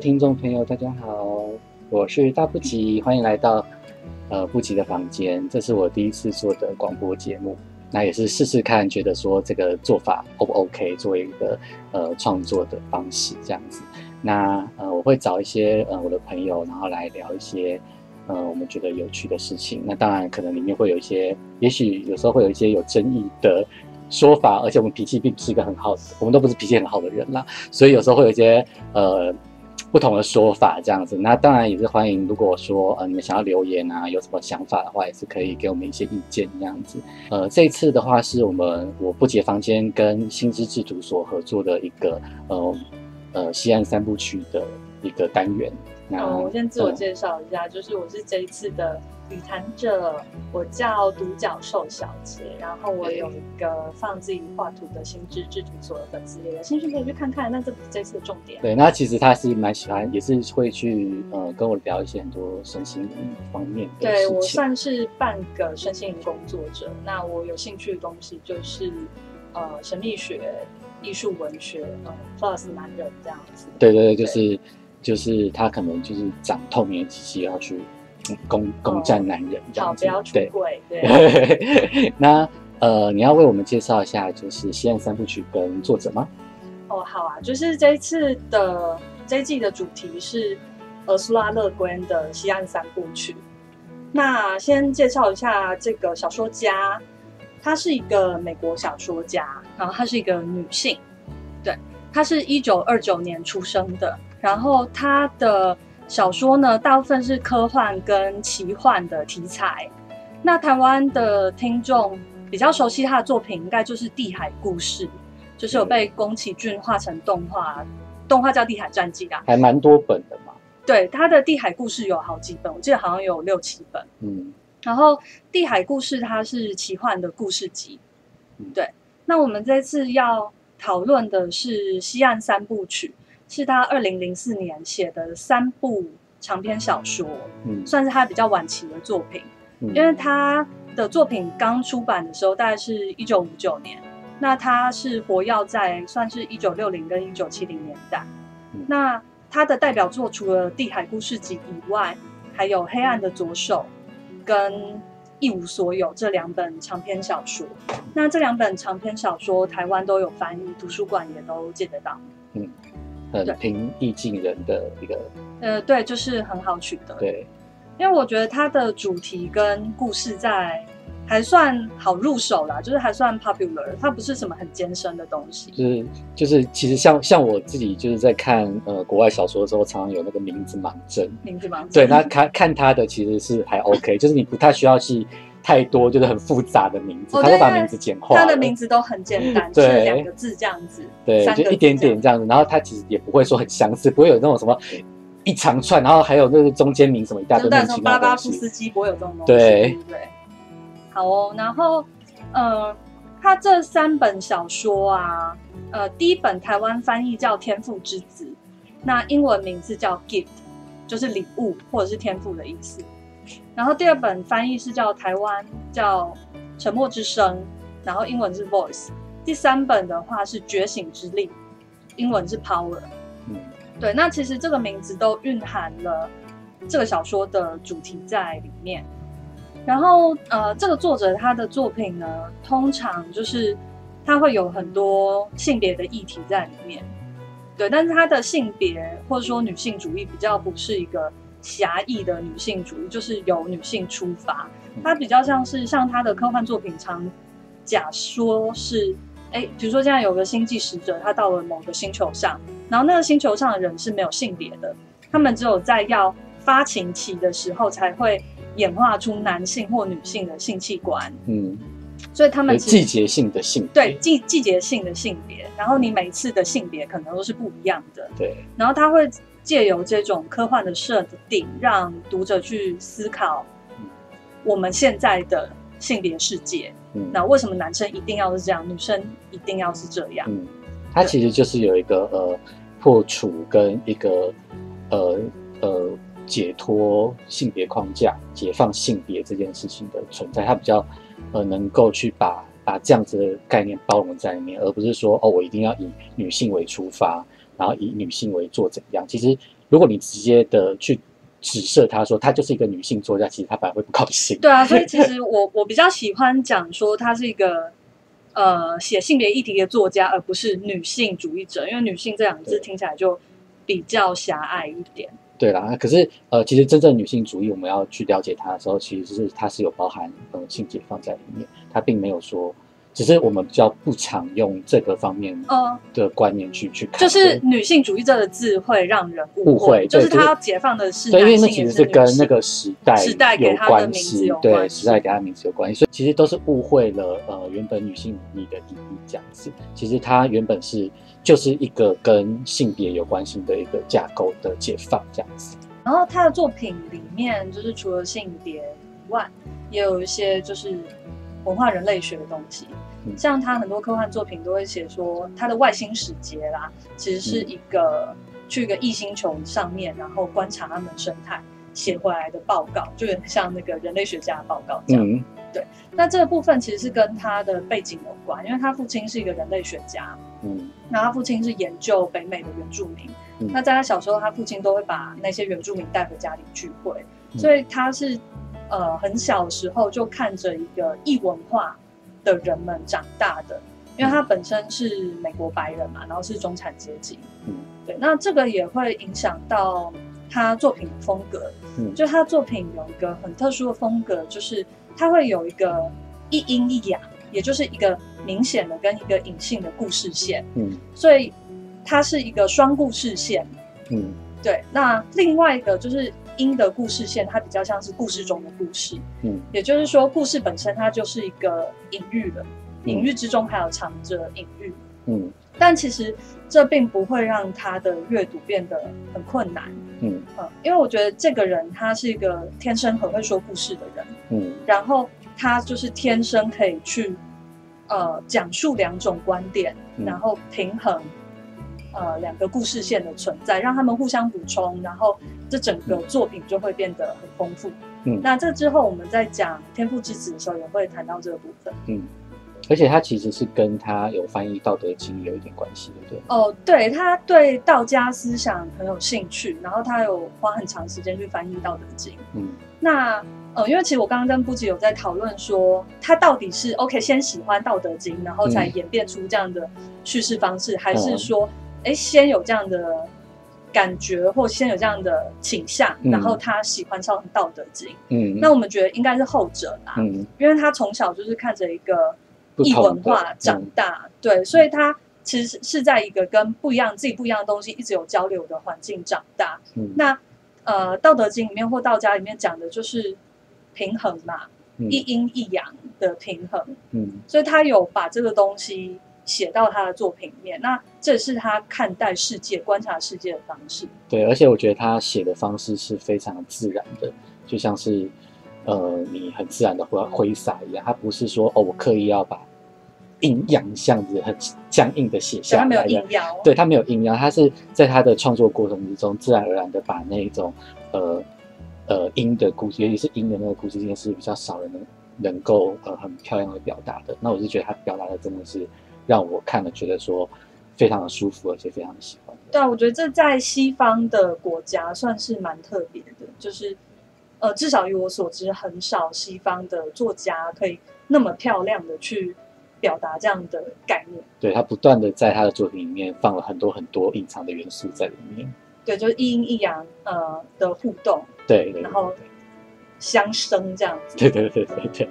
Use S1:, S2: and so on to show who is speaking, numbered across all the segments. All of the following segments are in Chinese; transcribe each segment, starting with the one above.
S1: 听众朋友，大家好，我是大不吉，欢迎来到呃不吉的房间。这是我第一次做的广播节目，那也是试试看，觉得说这个做法 O 不 OK，作为一个呃创作的方式这样子。那呃，我会找一些呃我的朋友，然后来聊一些呃我们觉得有趣的事情。那当然可能里面会有一些，也许有时候会有一些有争议的说法，而且我们脾气并不是一个很好的，我们都不是脾气很好的人啦，所以有时候会有一些呃不同的说法这样子。那当然也是欢迎，如果说呃你们想要留言啊，有什么想法的话，也是可以给我们一些意见这样子。呃，这次的话是我们我不解房间跟新知制图所合作的一个呃。呃，西安三部曲的一个单元。
S2: 好，我先自我介绍一下，就是我是这一次的语谈者，我叫独角兽小姐，然后我有一个放自己画图的心智制图所的粉丝，有兴趣可以去看看。那这不是这次的重点。
S1: 对，那其实他是蛮喜欢，也是会去呃跟我聊一些很多身心灵方面的。
S2: 对我算是半个身心灵工作者，那我有兴趣的东西就是呃神秘学。艺术文学，呃，plus 男人这样子。
S1: 对对对，就是就是他可能就是长透明的机器要去攻攻占男人这样
S2: 子。要出轨。
S1: 对。那呃，你要为我们介绍一下就是《西岸三部曲》跟作者吗？
S2: 哦，好啊，就是这一次的这一季的主题是俄苏拉乐观的《西岸三部曲》。那先介绍一下这个小说家。她是一个美国小说家，然后她是一个女性，对，她是一九二九年出生的，然后他的小说呢，大部分是科幻跟奇幻的题材。那台湾的听众比较熟悉他的作品，应该就是《地海故事》，就是有被宫崎骏画成动画，动画叫《地海战记》啊，
S1: 还蛮多本的嘛。
S2: 对，他的《地海故事》有好几本，我记得好像有六七本。嗯。然后《地海故事》它是奇幻的故事集，对。那我们这次要讨论的是《西岸三部曲》，是他二零零四年写的三部长篇小说，嗯，算是他比较晚期的作品。因为他的作品刚出版的时候大概是一九五九年，那他是活跃在算是一九六零跟一九七零年代。那他的代表作除了《地海故事集》以外，还有《黑暗的左手》。跟一无所有这两本长篇小说，那这两本长篇小说台湾都有翻译，图书馆也都借得到。嗯，
S1: 很平易近人的一个。
S2: 呃，对，就是很好取得。
S1: 对，
S2: 因为我觉得它的主题跟故事在。还算好入手啦，就是还算 popular，它不是什么很艰深的东西。
S1: 就是就是，其实像像我自己就是在看呃国外小说的时候，常常有那个名字盲症。
S2: 名字盲症。
S1: 对，那看看他的其实是还 OK，就是你不太需要去太多，就是很复杂的名字，他会把名字简化。
S2: 他的名字都很简单，就是，两个字这样子。
S1: 对，就一点点这样子，然后他其实也不会说很相似，不会有那种什么一长串，然后还有那个中间名什么一大堆。
S2: 什么巴巴夫斯基不会有这种东
S1: 西，对
S2: 对。好哦，然后，呃，他这三本小说啊，呃，第一本台湾翻译叫《天赋之子》，那英文名字叫 Gift，就是礼物或者是天赋的意思。然后第二本翻译是叫台湾叫《沉默之声》，然后英文是 Voice。第三本的话是《觉醒之力》，英文是 Power。嗯，对，那其实这个名字都蕴含了这个小说的主题在里面。然后，呃，这个作者他的作品呢，通常就是他会有很多性别的议题在里面，对。但是他的性别或者说女性主义比较不是一个狭义的女性主义，就是由女性出发。它比较像是像他的科幻作品常假说是，哎，比如说现在有个星际使者，他到了某个星球上，然后那个星球上的人是没有性别的，他们只有在要发情期的时候才会。演化出男性或女性的性器官，嗯，所以他们
S1: 季节性的性
S2: 对季季节性的性别，然后你每次的性别可能都是不一样的，
S1: 对。
S2: 然后他会借由这种科幻的设定，让读者去思考我们现在的性别世界。嗯，那为什么男生一定要是这样，女生一定要是这样？嗯，
S1: 它其实就是有一个呃破除跟一个呃呃。解脱性别框架、解放性别这件事情的存在，它比较呃能够去把把这样子的概念包容在里面，而不是说哦我一定要以女性为出发，然后以女性为作怎样。其实如果你直接的去指涉他说他就是一个女性作家，其实他反而会不高兴。
S2: 对啊，所以其实我我比较喜欢讲说他是一个呃写性别议题的作家，而不是女性主义者，因为女性这两个字
S1: 对
S2: 听起来就比较狭隘一点。
S1: 对啦，可是呃，其实真正女性主义，我们要去了解它的时候，其实是它是有包含呃性解放在里面，它并没有说，只是我们比较不常用这个方面
S2: 呃，
S1: 的观念去去看，
S2: 就是女性主义者的字会让人误
S1: 误会
S2: 就是
S1: 对就是
S2: 他要解放的是
S1: 对，因为那其实是跟那个时代
S2: 时代
S1: 有关系，对，时代给他的名字有关系，所以其实都是误会了呃原本女性主义的意义这样子。其实它原本是就是一个跟性别有关系的一个架构的解放这样子。
S2: 然后她的作品里面，就是除了性别以外，也有一些就是文化人类学的东西。
S1: 嗯。
S2: 像他很多科幻作品都会写说，他的外星使节啦，其实是一个、去一个异星球上面，然后观察他们生态写回来的报告，就有点像那个人类学家的报告这样。
S1: 嗯。
S2: 那这个部分其实是跟他的背景有关，因为他父亲是一个人类学家，
S1: 嗯。
S2: 那他父亲是研究北美的原住民。
S1: 嗯。
S2: 那在他小时候，他父亲都会把那些原住民带回家里聚会，
S1: 嗯。
S2: 所以他是呃很小的时候就看着一个异文化的人们长大的，因为他本身是美国白人嘛，然后是中产阶级，
S1: 嗯。
S2: 对，那这个也会影响到他作品的风格，
S1: 嗯。
S2: 就他作品有一个很特殊的风格，就是他会有一个一阴一阳，也就是一个明显的跟一个隐性的故事线，
S1: 嗯。
S2: 所以它是一个双故事线。
S1: 嗯。
S2: 对，那另外一个就是阴的故事线，它比较像是故事中的故事，
S1: 嗯。
S2: 也就是说，故事本身它就是一个隐喻的，
S1: 嗯。
S2: 隐喻之中还有藏着隐喻。
S1: 嗯。
S2: 但其实这并不会让他的阅读变得很困难，
S1: 嗯。
S2: 嗯，因为我觉得这个人他是一个天生很会说故事的人，
S1: 嗯。
S2: 然后他就是天生可以去呃讲述两种观点，
S1: 嗯。
S2: 然后平衡呃两个故事线的存在，让他们互相补充，然后这整个作品就会变得很丰富。
S1: 嗯
S2: 那这之后我们在讲《天赋之子》的时候也会谈到这个部分。
S1: 嗯，而且它其实是跟他有翻译《道德经》有一点关系，对不对？
S2: 哦，对，他对道家思想很有兴趣，然后他有花很长时间去翻译《道德经》。
S1: 嗯
S2: 那呃，因为其实我刚刚跟布吉有在讨论说，他到底是 OK 先喜欢《道德经》，然后才
S1: 嗯
S2: 演变出这样的叙事方式，还是
S1: 嗯
S2: 说，哎、先有这样的感觉，或先有这样的倾向，
S1: 嗯。
S2: 然后他喜欢上《道德经》
S1: 嗯，
S2: 那我们觉得应该是后者啦，
S1: 嗯。
S2: 因为他从小就是看着一个异文化长
S1: 嗯。
S2: 大，对，所以他其实是在一个跟不一样、自己不一样的东西一直有交流的环境长大。
S1: 嗯。
S2: 那呃，《道德经》里面或道家里面讲的就是平衡嘛，
S1: 嗯。
S2: 一阴一阳的平衡，
S1: 嗯。
S2: 所以他有把这个东西写到他的作品里面。那这是他看待世界、观察世界的方式。
S1: 对，而且我觉得他写的方式是非常自然的，就像是呃你很自然的挥挥洒一样，他不是说哦我刻意要把阴阳这样子很僵硬的写
S2: 下来他没有
S1: 下来的
S2: 硬要，
S1: 对他没有阴阳，他是在他的创作过程之中，自然而然的把那种呃呃阴的故事，尤其是阴的那个故事线是比较少人能能够呃很漂亮的表达的。那我是觉得他表达的真的是让我看了觉得说非常的舒服，而且非常的喜欢。
S2: 对啊，我觉得这在西方的国家算是蛮特别的，就是呃，至少于我所知，很少西方的作家可以那么漂亮的去表达这样的概念。
S1: 对他不断的在他的作品里面放了很多很多隐藏的元素在里面。
S2: 对，就是一阴一阳呃的互动，
S1: 对对
S2: 然后相生这样子。
S1: 对对对对对。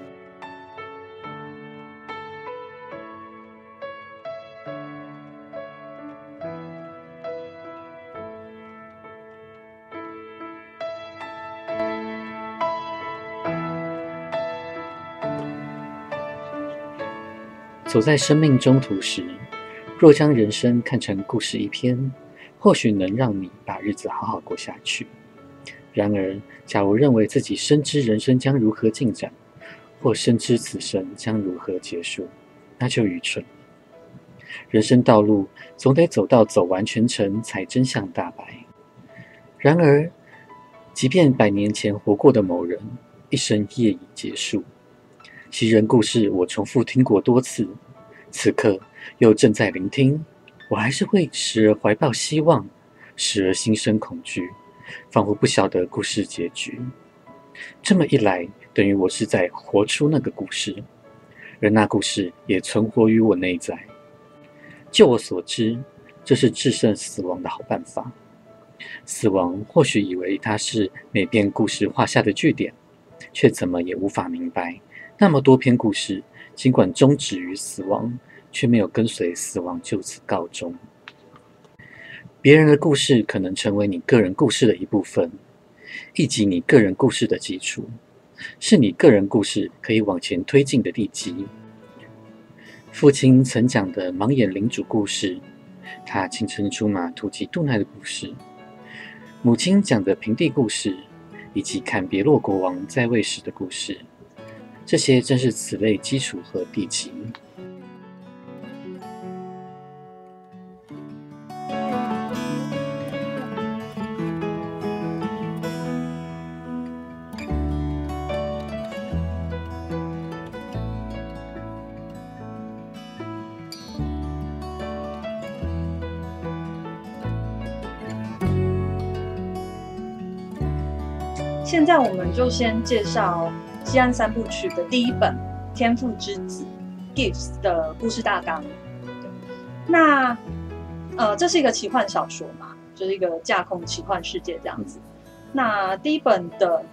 S1: 走在生命中途时，若将人生看成故事一篇，或许能让你把日子好好过下去。然而，假如认为自己深知人生将如何进展，或深知此生将如何结束，那就愚蠢了。人生道路总得走到走完全程，才真相大白。然而，即便百年前活过的某人一生业已结束，袭人故事我重复听过多次，此刻又正在聆听，我还是会时而怀抱希望，时而心生恐惧，仿佛不晓得故事结局。这么一来，等于我是在活出那个故事，而那故事也存活于我内在。就我所知，这是制胜死亡的好办法。死亡或许以为它是每篇故事画下的句点，却怎么也无法明白，那么多篇故事，尽管终止于死亡，却没有跟随死亡就此告终。别人的故事可能成为你个人故事的一部分，以及你个人故事的基础，是你个人故事可以往前推进的地基。父亲曾讲的盲眼领主故事，他青春出马、突骑渡奈的故事；母亲讲的平地故事，以及坎别洛国王在位时的故事，这些正是此类基础和地基。
S2: 现在我们就先介绍《西安三部曲》的第一本《天赋之子》Gifts 的故事大纲。那呃，这是一个奇幻小说嘛，就是一个架空奇幻世界这样子。那第一本的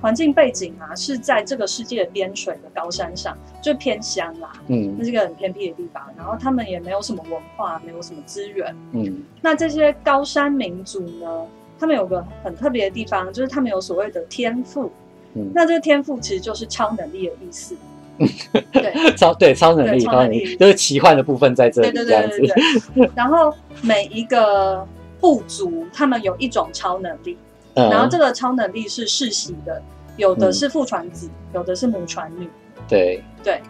S2: 环境背景啊，是在这个世界的边陲的高山上，就偏乡啦，
S1: 嗯
S2: 那是一个很偏僻的地方。然后他们也没有什么文化，没有什么资源。
S1: 嗯
S2: 那这些高山民族呢，他们有个很特别的地方，就是他们有所谓的天赋。
S1: 嗯，
S2: 那这个天赋其实就是超能力的意思。对
S1: 超对超能力，
S2: 超能力
S1: 就是奇幻的部分在这里，
S2: 对对对对。对。然后每一个部族，他们有一种超能力，
S1: 嗯
S2: 然后这个超能力是世袭的，有的是父传子，有的是母传女。
S1: 对，
S2: 对，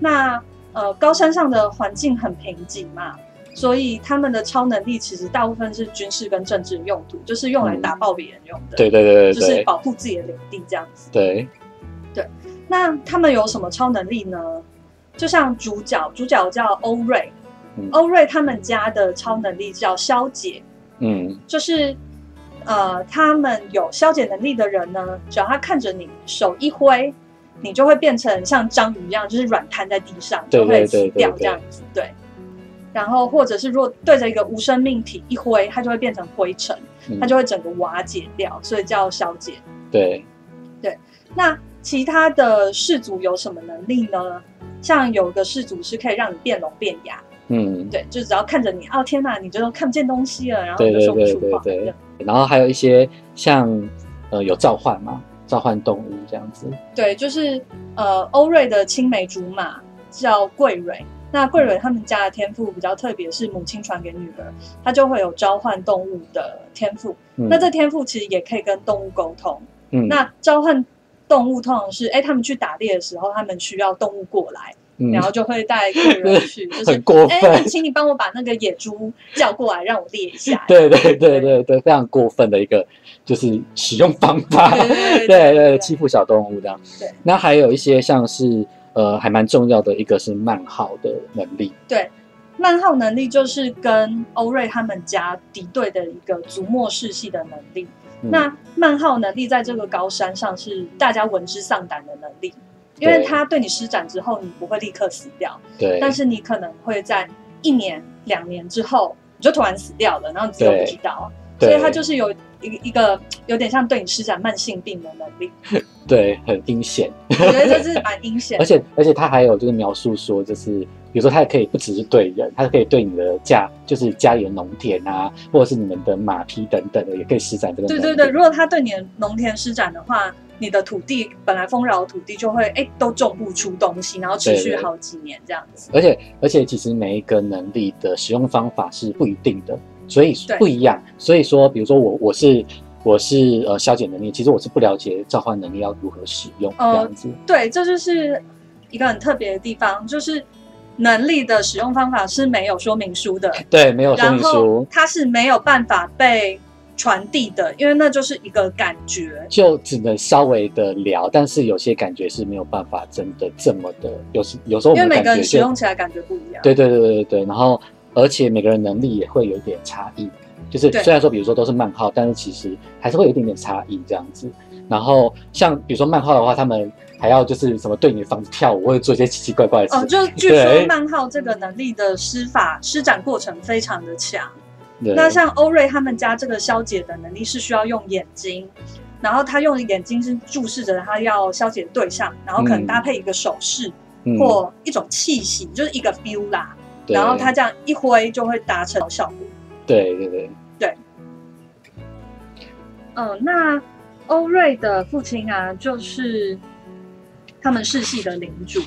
S2: 那呃高山上的环境很贫瘠嘛，所以他们的超能力其实大部分是军事跟政治用途，就是用来打爆别人用的，
S1: 对对对对
S2: 就是保护自己的领地这样子。
S1: 对对，
S2: 那他们有什么超能力呢？就像主角，主角叫欧瑞，
S1: 嗯
S2: 欧瑞他们家的超能力叫消解，
S1: 嗯
S2: 就是呃，他们有消解能力的人呢，只要他看着你手一挥，你就会变成像章鱼一样，就是软瘫在地上，就会死
S1: 对对对对
S2: 掉这样子。对。然后或者是如果对着一个无生命体一挥，它就会变成灰尘，
S1: 嗯
S2: 它就会整个瓦解掉，所以叫消解。
S1: 对，对
S2: 那其他的氏族有什么能力呢？像有个氏族是可以让你变聋变哑，
S1: 嗯，
S2: 对，就只要看着你，哦天哪，你就看不见东西了，然后就说不
S1: 对对
S2: 出话。
S1: 对。然后还有一些像呃有召唤嘛，召唤动物这样子，
S2: 对，就是呃，欧瑞的青梅竹马叫桂蕊。那桂蕊他们家的天赋比较特别，是母亲传给女儿，她就会有召唤动物的天赋。
S1: 嗯
S2: 那这天赋其实也可以跟动物沟通。
S1: 嗯
S2: 那召唤动物通常是，哎，他们去打猎的时候，他们需要动物过来，
S1: 嗯
S2: 然后就会带桂蕊去，就是
S1: 很过
S2: 哎，
S1: 分，
S2: 请你帮我把那个野猪叫过来，让我猎一下。
S1: 对对对对对，非常过分的一个就是使用方法，
S2: 对 对，
S1: 欺负小动物这样。
S2: 对，
S1: 那还有一些像是呃还蛮重要的一个是慢耗的能力，
S2: 对，慢耗能力就是跟欧瑞他们家敌对的一个族末世系的能力。
S1: 嗯。
S2: 那慢耗能力在这个高山上是大家闻之丧胆的能力，因为
S1: 对
S2: 它对你施展之后，你不会立刻死掉，
S1: 对，
S2: 但是你可能会在一年、两年之后，你就突然死掉了，然后你自己都不知道。所以他就是有一一个有点像对你施展慢性病的能力，
S1: 对很阴险，
S2: 我觉得这是蛮阴险。
S1: 而且而且他还有就是描述说，就是比如说他也可以不只是对人，他可以对你的家，就是家里的农田啊，或者是你们的马匹等等的，也可以施展这个。
S2: 对对对，如果他对你的农田施展的话，你的土地本来丰饶的土地就会哎都种不出东西，然后持续好几年这样子。
S1: 而且而且其实每一个能力的使用方法是不一定的，所以不一样。所以说，比如说我我是我是呃消解能力，其实我是不了解召唤能力要如何使用这
S2: 呃
S1: 样子。
S2: 对，这就是一个很特别的地方，就是能力的使用方法是没有说明书的，
S1: 对，没有说明
S2: 然后
S1: 书，
S2: 它是没有办法被传递的，因为那就是一个感觉。
S1: 就只能稍微的聊，但是有些感觉是没有办法真的这么的，有时有时候
S2: 因为每个人使用起来感觉不一样。
S1: 对对对对对对，然后而且每个人能力也会有一点差异。就是虽然说，比如说都是漫号，但是其实还是会有一点点差异这样子。然后像比如说漫画的话，他们还要就是什么对你的房子跳舞，或者做一些奇奇怪怪的事。
S2: 哦，就据说漫画这个能力的施法施展过程非常的强。
S1: 对
S2: 那像欧瑞他们家这个消解的能力是需要用眼睛，然后他用眼睛是注视着他要消解的对象，然后可能
S1: 嗯
S2: 搭配一个手势、
S1: 嗯
S2: 或一种气息，就是一个 feel 啦，
S1: 对
S2: 然后他这样一挥就会达成效果。
S1: 对对对对，
S2: 嗯，那欧瑞的父亲啊，就是他们世系的领主。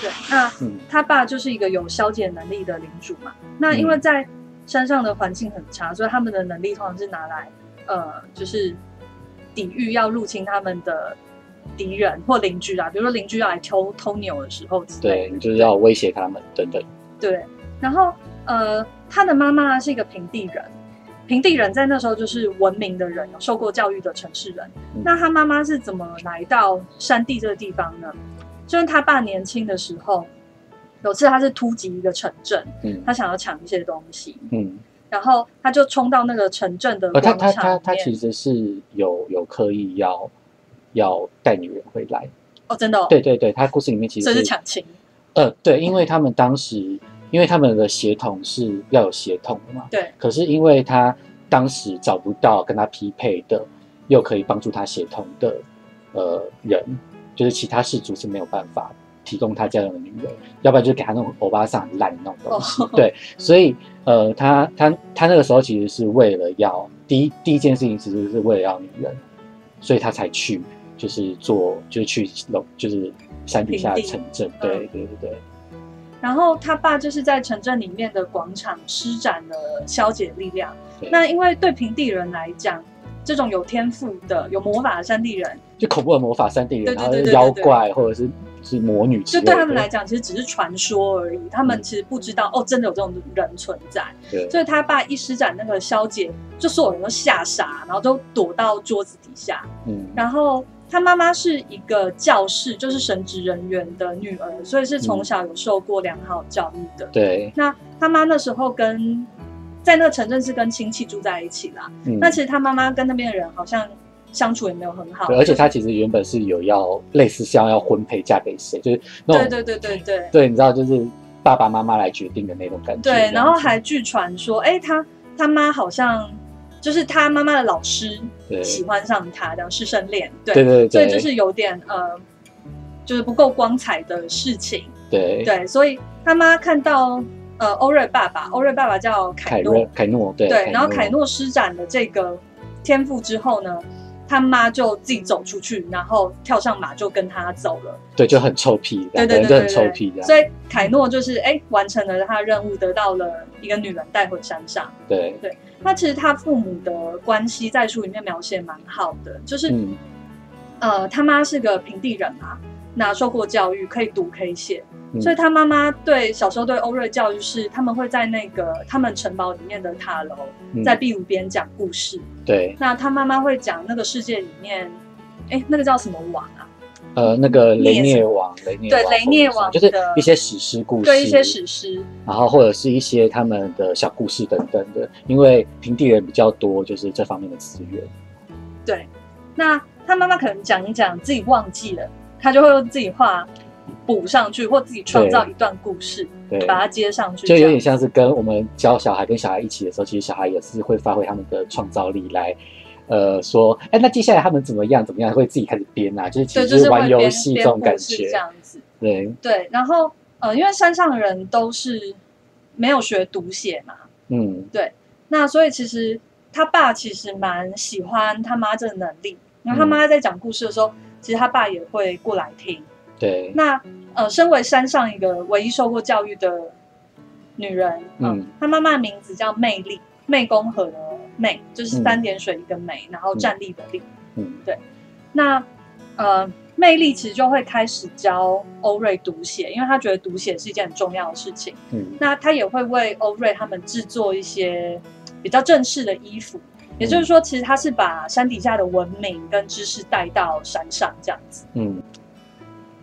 S2: 对，那
S1: 嗯
S2: 他爸就是一个有消解能力的领主嘛。那因为
S1: 嗯
S2: 在山上的环境很差，所以他们的能力通常是拿来呃，就是抵御要入侵他们的敌人或邻居啊，比如说邻居要来偷偷牛的时候之类的。
S1: 对你就是要威胁他们等等。
S2: 对，然后呃，他的妈妈是一个平地人，平地人在那时候就是文明的人，有受过教育的城市人。
S1: 嗯
S2: 那他妈妈是怎么来到山地这个地方呢？就是他爸年轻的时候，有次他是突击一个城镇，
S1: 嗯
S2: 他想要抢一些东西，
S1: 嗯，
S2: 然后他就冲到那个城镇的
S1: 呃，他他
S2: 广场里面。
S1: 他他其实是有有刻意要要带女人回来。
S2: 哦，真的、哦，
S1: 对对对，他故事里面其实
S2: 这是抢亲，
S1: 呃，对，因为他们当时，因为他们的协同是要有协同的嘛，
S2: 对
S1: 可是因为他当时找不到跟他匹配的，又可以帮助他协同的呃人，就是其他氏族是没有办法提供他这样的女人，要不然就给他那种欧巴桑很烂的那种东西。
S2: 哦
S1: 对，所以呃，他他他那个时候其实是为了要第一第一件事情，其实是为了要女人，所以他才去就是做就是去楼就是山底下城镇。对对对对。
S2: 然后他爸就是在城镇里面的广场施展了消解力量。那因为对平地人来讲，这种有天赋的、有魔法的山地人，
S1: 就恐怖的魔法山地人，妖怪或者是是魔女之
S2: 就，对他们来讲，其实只是传说而已。他们
S1: 嗯
S2: 其实不知道哦，真的有这种人存在。
S1: 对
S2: 所以他爸一施展那个消解，就所有人都吓傻，然后都躲到桌子底下。
S1: 嗯，
S2: 然后他妈妈是一个教士，就是神职人员的女儿，所以是从小有受过良好教育的。
S1: 对，
S2: 那他妈那时候跟在那个城镇是跟亲戚住在一起啦。
S1: 嗯，
S2: 那其实他妈妈跟那边的人好像相处也没有很好，
S1: 对，而且
S2: 就是
S1: 她其实原本是有要类似像要婚配嫁给谁，就是那种
S2: 对对对对对。
S1: 对，你知道就是爸爸妈妈来决定的那种感觉，这
S2: 对，然后还据传说，哎，他他妈好像就是他妈妈的老师
S1: 对
S2: 喜欢上他，这样师生恋，对
S1: 对对对，
S2: 所以就是有点呃，就是不够光彩的事情，
S1: 对。
S2: 对，所以他妈看到呃欧瑞爸爸，欧瑞爸爸叫凯诺。
S1: 凯诺对
S2: 对，然后凯诺施展了这个天赋之后呢，他妈就自己走出去，然后跳上马就跟他走了。
S1: 对就很臭屁，
S2: 对对对对对
S1: 臭屁
S2: 所以凯诺就是哎完成了他的任务，得到了一个女人带回山上。
S1: 对对，
S2: 那其实他父母的关系在书里面描写蛮好的，就是、
S1: 嗯
S2: 呃他妈是个平地人嘛，那受过教育，可以读可以写，
S1: 嗯
S2: 所以他妈妈对小时候对欧瑞教育是他们会在那个他们城堡里面的塔楼，
S1: 嗯
S2: 在壁炉边讲故事。
S1: 对，
S2: 那他妈妈会讲那个世界里面，哎，那个叫什么王啊？
S1: 呃，那个雷涅王，雷涅
S2: 对
S1: 王
S2: 雷涅王
S1: 就是一些史诗故事，
S2: 对，一些史诗。
S1: 然后或者是一些他们的小故事等等的，因为平地人比较多，就是这方面的资源。
S2: 对，那他妈妈可能讲一讲自己忘记了，他就会用自己画补上去，或自己创造一段故事，
S1: 对，
S2: 把它接上去，
S1: 就有点像是跟我们教小孩跟小孩一起的时候，其实小孩也是会发挥他们的创造力来。呃，说，哎，那接下来他们怎么样？怎么样？会自己开始编啊，就是其
S2: 对，
S1: 实
S2: 就是是
S1: 玩游戏这种感觉
S2: 这，样子。
S1: 对，
S2: 对，然后呃，因为山上的人都是没有学读写嘛，
S1: 嗯，对
S2: 那所以其实他爸其实蛮喜欢他妈这个能力。然后他
S1: 嗯
S2: 妈在讲故事的时候，其实他爸也会过来听。
S1: 对，
S2: 那呃，身为山上一个唯一受过教育的女人，嗯
S1: 嗯，
S2: 她妈妈的名字叫魅力，湄公河的湄，就是
S1: 嗯
S2: 三点水一个湄，然后站立的立。
S1: 嗯，对
S2: 那呃，魅力其实就会开始教欧瑞读写，因为他觉得读写是一件很重要的事情。
S1: 嗯，
S2: 那他也会为欧瑞他们制作一些比较正式的衣服。也就是说，其实他是把山底下的文明跟知识带到山上这样子。
S1: 嗯，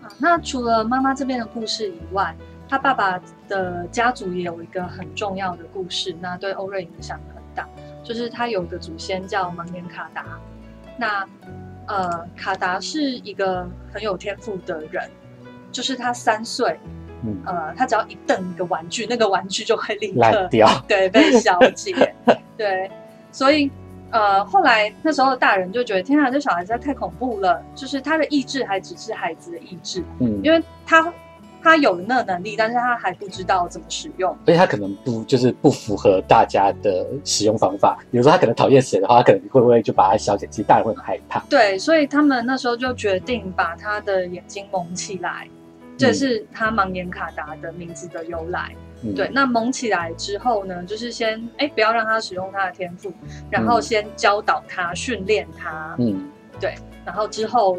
S2: 啊，那除了妈妈这边的故事以外，他爸爸的家族也有一个很重要的故事，那对欧瑞影响很大。就是他有个祖先叫盲眼卡达，那呃，卡达是一个很有天赋的人，就是他三岁，
S1: 嗯，
S2: 呃，他只要一瞪一个玩具，那个玩具就会立刻
S1: 掉，
S2: 对被消解，对，所以呃，后来那时候的大人就觉得，天啊，这小孩实在太恐怖了，就是他的意志还只是孩子的意志，
S1: 嗯，
S2: 因为他他有那能力，但是他还不知道怎么使用。
S1: 而且他可能不就是不符合大家的使用方法。比如说他可能讨厌谁的话，他可能会不会就把他消解？其实大人会很害怕。
S2: 对，所以他们那时候就决定把他的眼睛蒙起来，这是他盲眼卡达的名字的由来。
S1: 嗯
S2: 对，，那蒙起来之后呢，就是先哎不要让他使用他的天赋，然后先教导他、训练他，
S1: 嗯，对
S2: 然后之后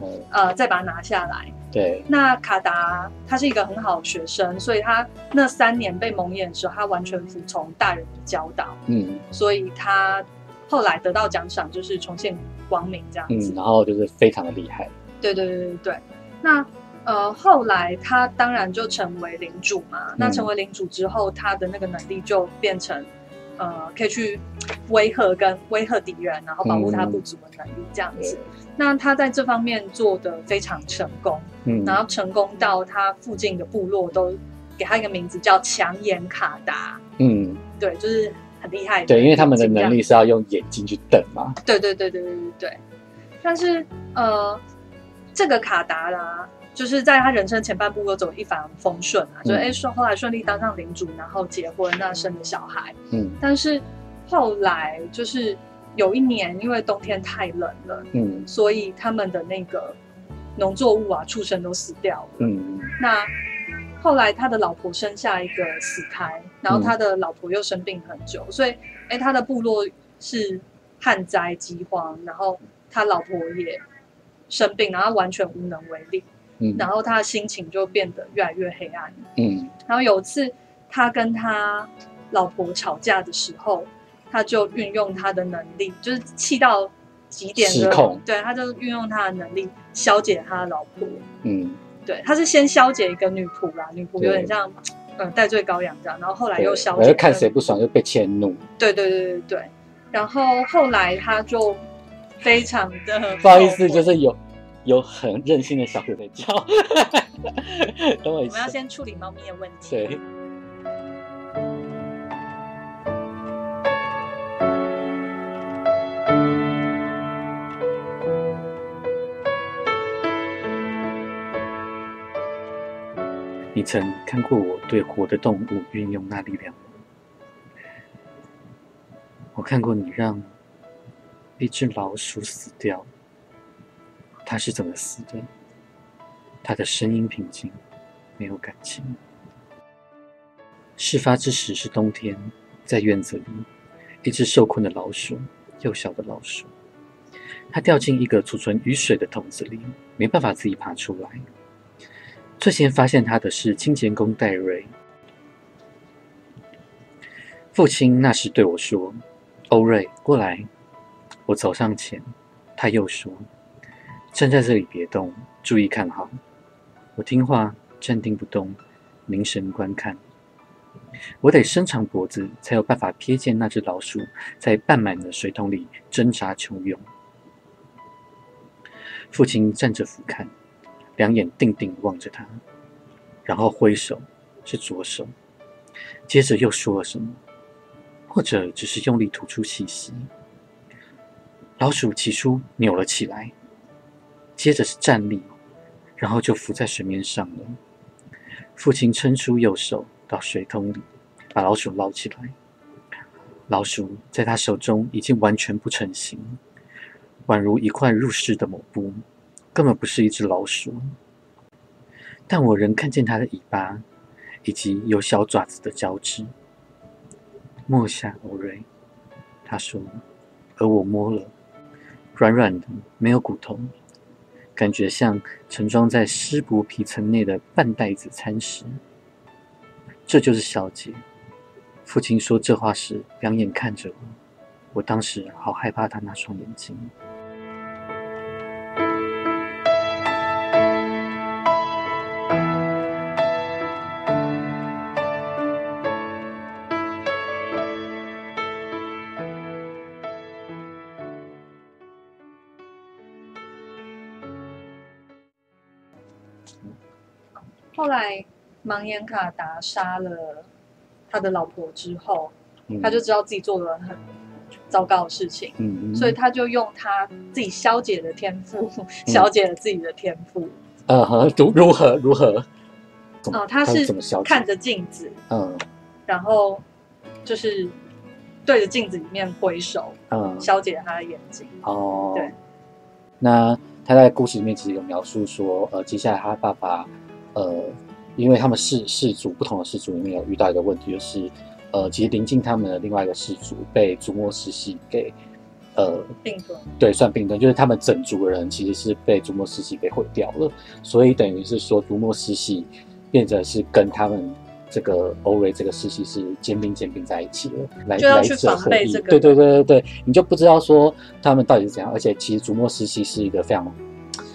S1: 哦，
S2: 呃再把它拿下来。
S1: 对，
S2: 那卡达他是一个很好的学生，所以他那三年被蒙眼的时候，他完全服从大人的教导，
S1: 嗯
S2: 所以他后来得到奖赏就是重现光明这样子。
S1: 嗯，然后就是非常的厉害。
S2: 对对对对对。那呃后来他当然就成为领主嘛。那成为领主之后，他的那个能力就变成呃可以去威吓跟威吓敌人，然后保护他部族的能力这样子。那他在这方面做的非常成功。
S1: 嗯，
S2: 然后成功到他附近的部落都给他一个名字叫强眼卡达，
S1: 嗯，
S2: 对，就是很厉害的。
S1: 对，因为他们的能力是要用眼睛去瞪嘛。
S2: 对对对对对对对。但是呃，这个卡达啦，就是在他人生前半部都走一帆风顺啊，就
S1: 嗯
S2: 哎顺后来顺利当上领主，然后结婚，那生了小孩。
S1: 嗯。
S2: 但是后来就是有一年，因为冬天太冷了，
S1: 嗯。
S2: 所以他们的那个农作物啊、畜生都死掉了。
S1: 嗯。
S2: 那后来他的老婆生下一个死胎，然后他的老婆又生病很久，所以哎，他的部落是旱灾饥荒，然后他老婆也生病，然后完全无能为力，
S1: 嗯，
S2: 然后他的心情就变得越来越黑暗。
S1: 嗯
S2: 然后有一次他跟他老婆吵架的时候，他就运用他的能力，就是气到极点的
S1: 失控，
S2: 对，他就运用他的能力消解他的老婆。
S1: 嗯，
S2: 对，他是先消解一个女仆啦，女仆有点像嗯戴罪羔羊这样，然后后来又消解，
S1: 我就看谁不爽就被迁怒。
S2: 对对对对对，然后后来他就非常的
S1: 不好意思，就是有有很任性的小狗在叫。等我一下
S2: 我们要。先处理猫咪的问题。
S1: 对，你曾看过我对活的动物运用那力量吗？我看过你让一只老鼠死掉，他是怎么死的？他的声音平静，没有感情。事发之时是冬天，在院子里，一只受困的老鼠，幼小的老鼠，它掉进一个储存雨水的桶子里，没办法自己爬出来。最先发现它的是清洁工戴瑞。父亲那时对我说：“欧瑞，过来。”我走上前，他又说：“站在这里别动，注意看好。”我听话，站定不动，凝神观看。我得伸长脖子，才有办法瞥见那只老鼠在半满的水桶里挣扎求泳。父亲站着俯瞰，两眼定定望着他，然后挥手，是左手，接着又说了什么，或者只是用力吐出气息。老鼠起初扭了起来，接着是站立，然后就浮在水面上了。父亲伸出右手到水桶里，把老鼠捞起来。老鼠在他手中已经完全不成形，宛如一块入世的抹布，根本不是一只老鼠。但我仍看见它的尾巴，以及有小爪子的交织。摸下，欧瑞，他说，而我摸了，软软的，没有骨头，感觉像盛装在湿薄皮层内的半袋子餐食。这就是小杰。父亲说这话时，两眼看着我，我当时好害怕他那双眼睛。
S2: 后来盲眼卡达杀了他的老婆之后，
S1: 嗯
S2: 他就知道自己做了很糟糕的事情，
S1: 嗯，
S2: 所以他就用他自己消解的天赋，消解了自己的天赋。
S1: 呃呵，如如何如何？
S2: 哦，他
S1: 他
S2: 是
S1: 怎么消
S2: 看着镜子，
S1: 嗯
S2: 然后就是对着镜子里面挥手，
S1: 嗯
S2: 消解他的眼睛。
S1: 哦，
S2: 对。
S1: 那他在故事里面其实有描述说，呃，接下来他爸爸，呃，因为他们氏氏族不同的氏族里面有遇到一个问题，就是，呃，其实临近他们的另外一个氏族被逐末世系给，呃，
S2: 并吞，
S1: 对，算并吞，就是他们整族的人其实是被逐末世系给毁掉了，所以等于是说逐末世系变成是跟他们这个欧瑞这个世系是肩并肩并在一起了，来来者合一。
S2: 备这个
S1: 对对对对对，你就不知道说他们到底是怎样，而且其实逐末世系是一个非常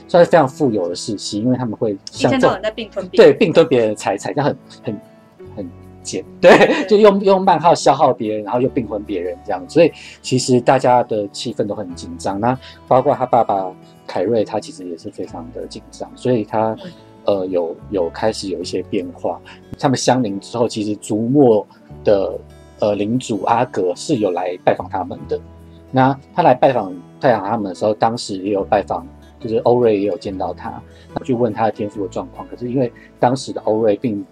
S1: 算是非常富有的世袭，因为他们会
S2: 一
S1: 像这种
S2: 在并吞。
S1: 对并吞别人的财产，这样很很很简，对，就用用慢号消耗别人，然后又并吞别人这样，所以其实大家的气氛都很紧张。那包括他爸爸凯瑞，他其实也是非常的紧张，所以他
S2: 嗯
S1: 呃有有开始有一些变化。他们相邻之后，其实竹墨的呃领主阿格是有来拜访他们的。那他来拜访太阳他们的时候，当时也有拜访，就是欧瑞也有见到他，去问他的天赋的状况。可是因为当时的欧瑞并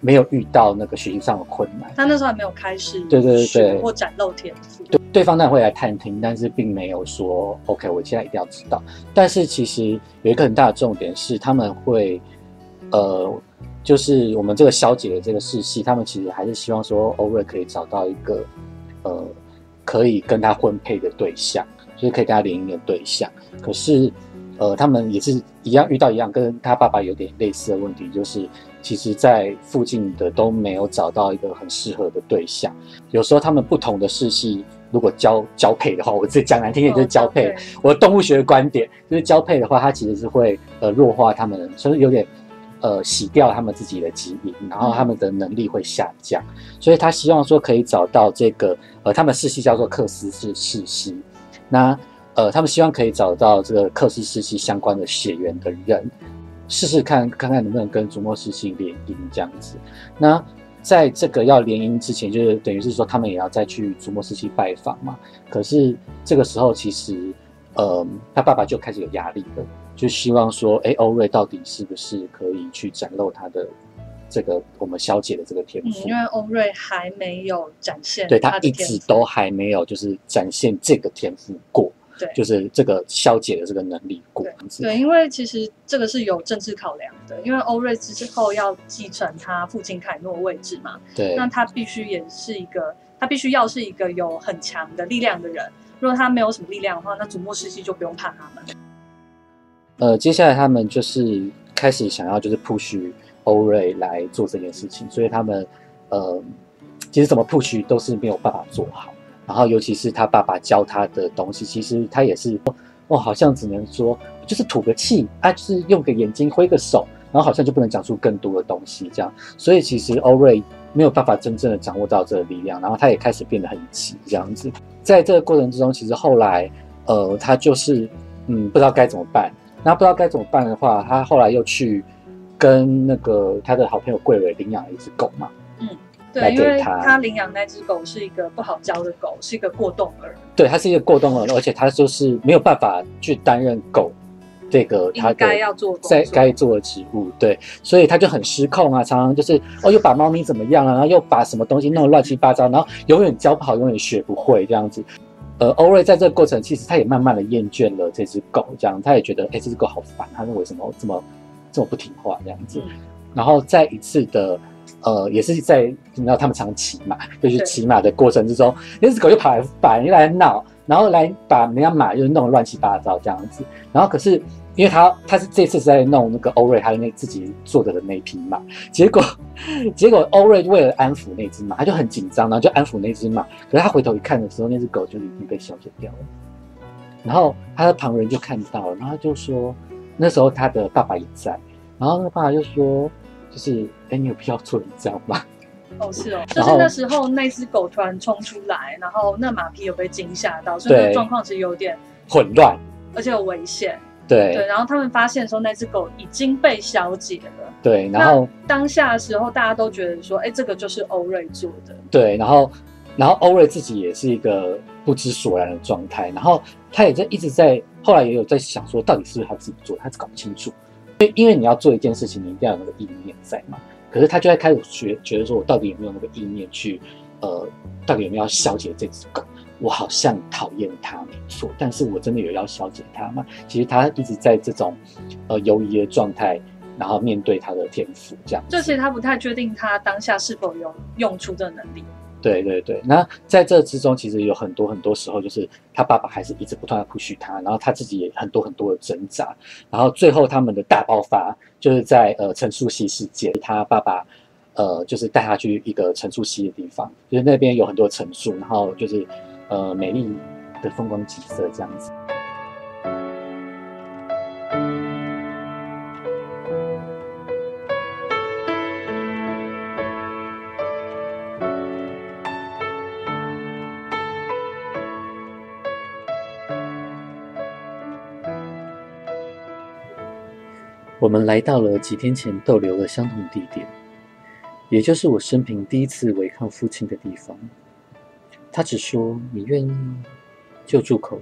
S1: 没有遇到那个学习上的困难，
S2: 他那时候还没有开始
S1: 对对对对
S2: 或展露天赋。
S1: 对对方当然会来探听，但是并没有说 OK，我现在一定要知道。但是其实有一个很大的重点是，他们会呃，就是我们这个消解的这个世系，他们其实还是希望说欧瑞可以找到一个呃可以跟他婚配的对象，就是可以跟他联姻的对象。可是呃，他们也是一样遇到一样跟他爸爸有点类似的问题，就是其实在附近的都没有找到一个很适合的对象。有时候他们不同的世系如果交交配的话，我自己讲难听点就是交配。
S2: 哦
S1: 我的动物学的观点就是交配的话，它其实是会呃弱化他们，就是有点呃洗掉他们自己的基因，然后他们的能力会下降。所以他希望说可以找到这个呃，他们世系叫做克斯氏世系，那呃，他们希望可以找到这个克斯世系相关的血缘的人，试试看看看能不能跟竹墨世系联姻这样子。那在这个要联姻之前，就是等于是说他们也要再去竹墨世系拜访嘛。可是这个时候，其实呃，他爸爸就开始有压力了，就希望说，哎，欧瑞到底是不是可以去展露他的这个我们小姐的这个天
S2: 嗯，
S1: 赋？
S2: 因为欧瑞还没有展现
S1: 对他一直都还没有就是展现这个天赋过，
S2: 对
S1: 就是这个消解的这个能力过
S2: 对。对，因为其实这个是有政治考量的，因为欧瑞之后要继承他父亲凯诺的位置嘛，
S1: 对
S2: 那他必须也是一个，他必须要是一个有很强的力量的人。如果他没有什么力量的话，那祖墨世系就不用怕他们。
S1: 呃，接下来他们就是开始想要就是 push 欧瑞来做这件事情，所以他们呃，其实怎么 push 都是没有办法做好。然后尤其是他爸爸教他的东西，其实他也是哦，好像只能说就是吐个气啊，就是用个眼睛挥个手，然后好像就不能讲出更多的东西这样。所以其实欧瑞没有办法真正的掌握到这个力量，然后他也开始变得很急这样子。在这个过程之中，其实后来呃，他就是嗯不知道该怎么办。那不知道该怎么办的话，他后来又去跟那个他的好朋友桂蕊领养了一只狗嘛。来
S2: 对，因为
S1: 他
S2: 他领养那只狗是一个不好教的狗，是一个过动儿，
S1: 对，它是一个过动儿，而且它就是没有办法去担任狗这个
S2: 它该要做
S1: 在。该做的职务，对，所以他就很失控啊，常常就是哦，又把猫咪怎么样啊，然后又把什么东西弄得乱七八糟，然后永远教不好，永远学不会这样子。呃，欧瑞在这个过程，其实他也慢慢的厌倦了这只狗，这样他也觉得，哎，这只狗好烦，他为什么这么这么不听话这样子。
S2: 嗯
S1: 然后在一次的呃，也是在你知道他们常骑马，就是骑马的过程之中，那只狗就跑来把人家来闹，然后来把人家马就是弄得乱七八糟这样子。然后可是因为他他是这次是在弄那个欧瑞他的那自己做的的那匹马，结果 结果欧瑞为了安抚那只马，他就很紧张，然后就安抚那只马。可是他回头一看的时候，那只狗就已经被消解掉了。然后他的旁人就看到了，然后就说那时候他的爸爸也在，然后那个爸爸就说，就是哎，你有必要做你这样吗？
S2: 哦，是哦，就是那时候那只狗突然冲出来，然后那马匹有被惊吓到，所以那个状况其实有点，
S1: 混乱，
S2: 而且有危险。
S1: 对
S2: 对，然后他们发现的时候，那只狗已经被消解了。
S1: 对，然后
S2: 当下的时候，大家都觉得说，哎，这个就是欧瑞做的。
S1: 对，然后然后欧瑞自己也是一个不知所然的状态，然后他也在一直在后来也有在想说，到底是不是他自己做，他搞不清楚。因为因为你要做一件事情，你一定要有那个意念在嘛。可是他就在开始觉觉得说，我到底有没有那个意念去呃，到底有没有要消解这只狗？我好像讨厌它，没错，但是我真的有要消解它吗？其实他一直在这种呃犹疑的状态，然后面对他的天赋，这样。
S2: 就其实他不太确定他当下是否有用出这能力。
S1: 对对对，那在这之中，其实有很多很多时候，就是他爸爸还是一直不断的 push 他，然后他自己也很多很多的挣扎，然后最后他们的大爆发就是在呃陈述熙事件，他爸爸呃就是带他去一个陈述熙的地方，就是那边有很多陈述，然后就是。呃，美丽的风光景色这样子。我们来到了几天前逗留的相同地点，也就是我生平第一次违抗父亲的地方。他只说：“你愿意就住口。”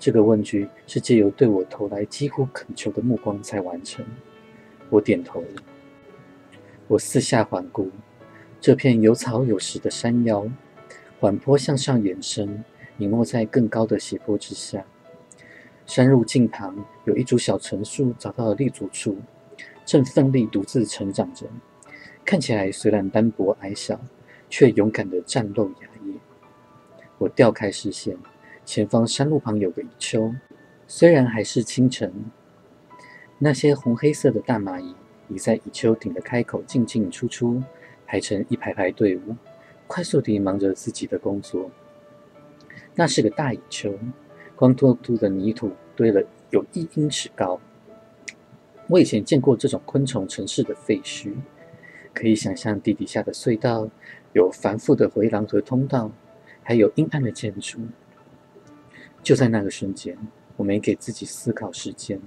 S1: 这个问句是借由对我投来几乎恳求的目光才完成。我点头了。我四下环顾这片有草有石的山腰，缓坡向上延伸，隐没在更高的斜坡之下。山路近旁有一株小橙树找到了立足处，正奋力独自成长着。看起来虽然单薄矮小，却勇敢的战斗芽。我调开视线，前方山路旁有个蚁丘，虽然还是清晨，那些红黑色的大蚂蚁已在蚁丘顶的开口进进出出，排成一排排队伍，快速地忙着自己的工作。那是个大蚁丘，光秃秃的泥土堆了有一英尺高。我以前见过这种昆虫城市的废墟，可以想象地底下的隧道有繁复的回廊和通道。还有阴暗的建筑。就在那个瞬间，我没给自己思考时间，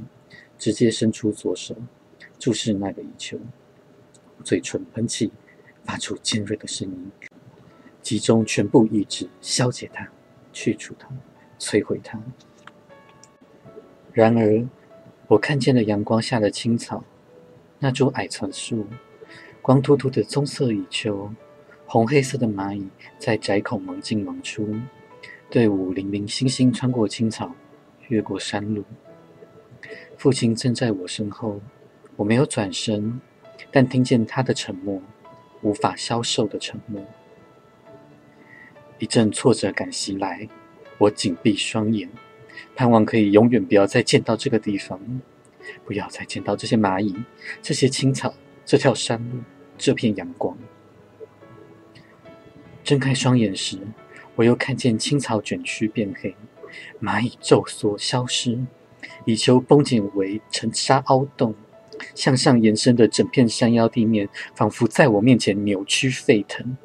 S1: 直接伸出左手，注视那个蚁丘，嘴唇喷气，发出尖锐的声音，集中全部意志，消解它，去除它，摧毁它。然而，我看见了阳光下的青草，那株矮层树，光秃秃的棕色蚁丘。红黑色的蚂蚁在窄孔猛进猛出，队伍零零星星穿过青草，越过山路。父亲正在我身后，我没有转身，但听见他的沉默，无法消受的沉默。一阵挫折感袭来，我紧闭双眼，盼望可以永远不要再见到这个地方，不要再见到这些蚂蚁、这些青草、这条山路、这片阳光。睁开双眼时，我又看见青草卷曲变黑，蚂蚁皱缩消失，蚁丘绷紧为沉沙凹洞，向上延伸的整片山腰地面仿佛在我面前扭曲沸腾，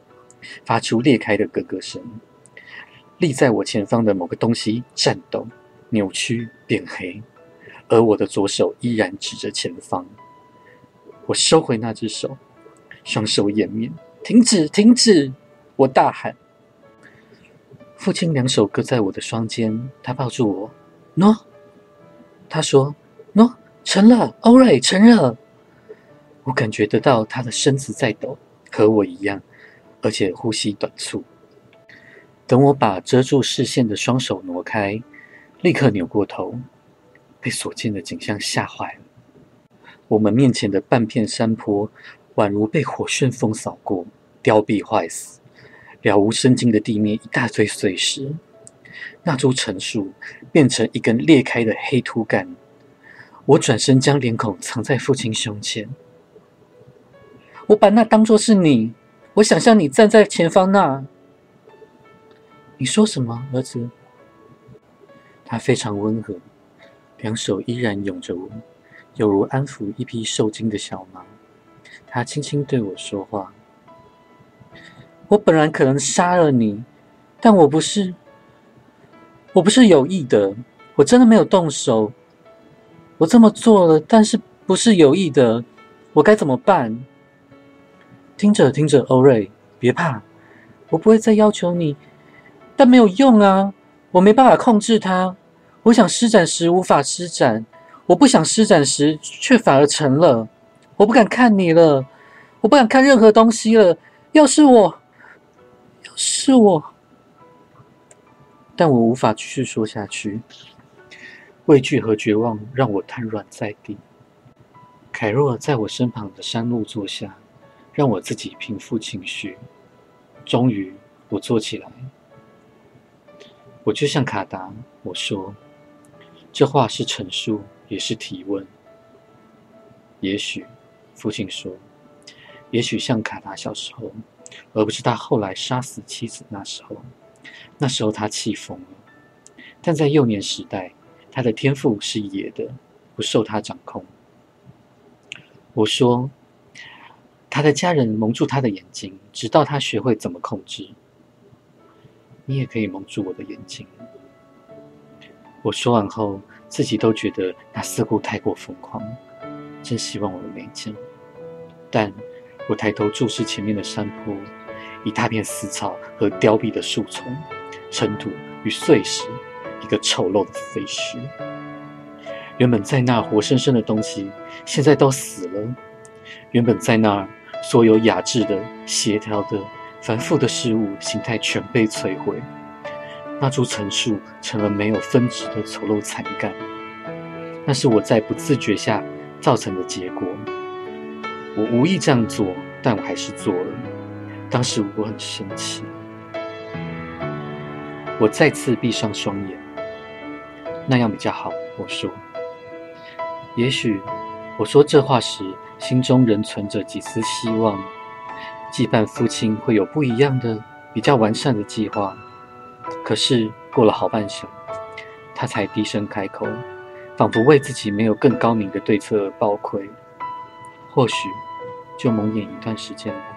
S1: 发出裂开的咯咯声。立在我前方的某个东西颤抖、扭曲、变黑，而我的左手依然指着前方。我收回那只手，双手掩面，停止，停止！我大喊：“父亲两手搁在我的双肩，他抱住我。喏，他说：喏，成了，欧瑞，成了。我感觉得到他的身子在抖，和我一样，而且呼吸短促。等我把遮住视线的双手挪开，立刻扭过头，被所见的景象吓坏了。我们面前的半片山坡，宛如被火旋风扫过，凋敝坏死。了无生机的地面，一大堆碎石。那株橙树变成一根裂开的黑秃干。我转身将脸孔藏在父亲胸前。我把那当作是你。我想象你站在前方那。你说什么，儿子？他非常温和，两手依然拥着我，犹如安抚一匹受惊的小猫。他轻轻对我说话。我本来可能杀了你，但我不是，我不是有意的，我真的没有动手。我这么做了，但是不是有意的，我该怎么办？听着听着，欧瑞，别怕，我不会再要求你，但没有用啊，我没办法控制它。我想施展时无法施展，我不想施展时却反而成了。我不敢看你了，我不敢看任何东西了。要是我，要是我，但我无法继续说下去。畏惧和绝望让我瘫软在地。凯若在我身旁的山路坐下，让我自己平复情绪。终于，我坐起来。我就像卡达，我说。这话是陈述，也是提问。也许，父亲说，也许像卡达小时候，而不是他后来杀死妻子那时候。那时候他气疯了，但在幼年时代，他的天赋是野的，不受他掌控。我说，他的家人蒙住他的眼睛，直到他学会怎么控制。你也可以蒙住我的眼睛。我说完后，自己都觉得那似乎太过疯狂，真希望我没见。但我抬头注视前面的山坡，一大片死草和凋敝的树丛，尘土与碎石，一个丑陋的废墟。原本在那活生生的东西，现在都死了。原本在那儿所有雅致的、协调的、繁复的事物，形态全被摧毁。那株陈树成了没有分值的丑陋残干，那是我在不自觉下造成的结果。我无意这样做，但我还是做了。当时我很生气。我再次闭上双眼，那样比较好。我说：“也许我说这话时，心中仍存着几丝希望，羁绊父亲会有不一样的、比较完善的计划。”可是过了好半宿，他才低声开口，仿佛为自己没有更高明的对策而抱愧。或许就蒙眼一段时间吧。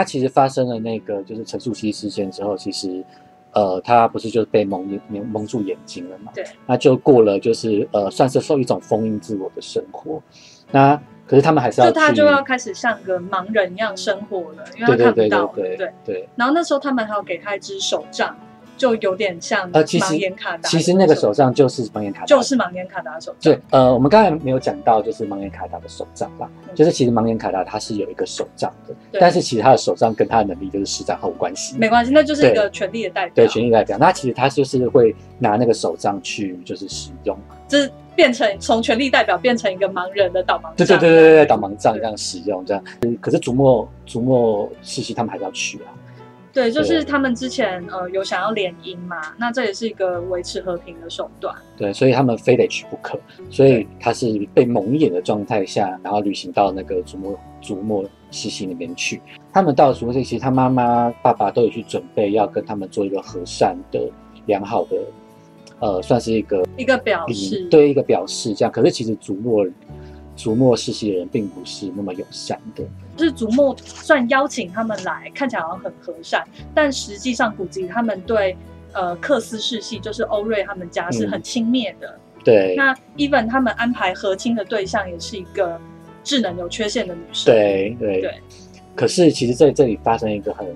S1: 那其实发生了那个就是陈树熙事件之后，其实，呃，他不是就被蒙蒙蒙住眼睛了嘛？
S2: 对。
S1: 那就过了就是呃，算是受一种封印自我的生活。那可是他们还是要，
S2: 就他就要开始像个盲人一样生活了，因为他看不到。
S1: 对对对。
S2: 然后那时候他们还要给他一只手杖。就有点像呃，
S1: 其实
S2: 卡达，
S1: 其实那个手杖就是盲眼卡达，
S2: 就是盲眼卡达手
S1: 杖。对，呃，我们刚才没有讲到，就是盲眼卡达的手杖吧？就是其实盲眼卡达它是有一个手杖的，但是其实他的手杖跟他的能力就是实战毫无关系。
S2: 没关系，那就是一个权力的代表。
S1: 对，权力代表。那其实他就是会拿那个手杖去就是使用，
S2: 就是变成从权力代表变成一个盲人的导盲杖。
S1: 对对对对对，导盲杖这样使用这样。可是竹墨竹墨西西他们还是要去啊。
S2: 对，就是他们之前呃有想要联姻嘛，那这也是一个维持和平的手段。
S1: 对，所以他们非得去不可，所以他是被蒙眼的状态下，然后旅行到那个竹墨竹墨西西那边去。他们到竹墨西西，他妈妈爸爸都有去准备要跟他们做一个和善的良好的，呃，算是一个
S2: 一个表示，
S1: 对一个表示这样。可是其实竹墨。竹墨世袭的人并不是那么友善的，
S2: 就是竹墨算邀请他们来，看起来好像很和善，但实际上古籍他们对呃克斯世系，就是欧瑞他们家是很轻蔑的。
S1: 对，
S2: 那 even 他们安排和亲的对象也是一个智能有缺陷的女生。
S1: 对对对。可是其实在这里发生一个很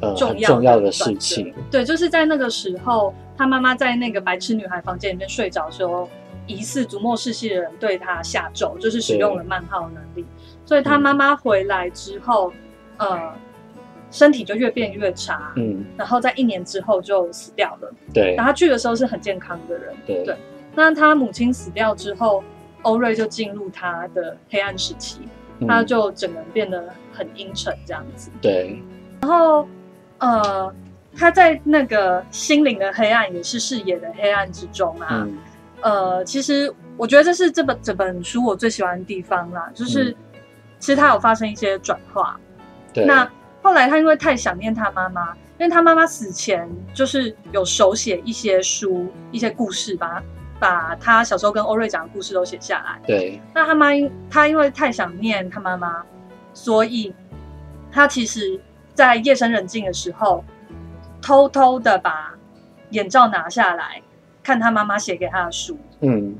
S1: 呃重
S2: 要
S1: 要的事情，
S2: 对，就是在那个时候，他妈妈在那个白痴女孩房间里面睡着的时候。疑似逐末世系的人对他下咒，就是使用了慢号能力，所以他妈妈回来之后，呃，身体就越变越差，嗯，然后在一年之后就死掉了。
S1: 对，
S2: 然后他去的时候是很健康的人，
S1: 对。
S2: 那他母亲死掉之后，欧瑞就进入他的黑暗时期，他就整个人变得很阴沉这样子。
S1: 对，
S2: 然后呃，他在那个心灵的黑暗，也是视野的黑暗之中啊。呃，其实我觉得这是这本这本书我最喜欢的地方啦，就是、
S1: 嗯
S2: 其实他有发生一些转化。
S1: 对，
S2: 那后来他因为太想念他妈妈，因为他妈妈死前就是有手写一些书、一些故事，吧把他小时候跟欧瑞讲的故事都写下来。
S1: 对
S2: 那他妈他因为太想念他妈妈，所以他其实，在夜深人静的时候，偷偷的把眼罩拿下来，看他妈妈写给他的书。
S1: 嗯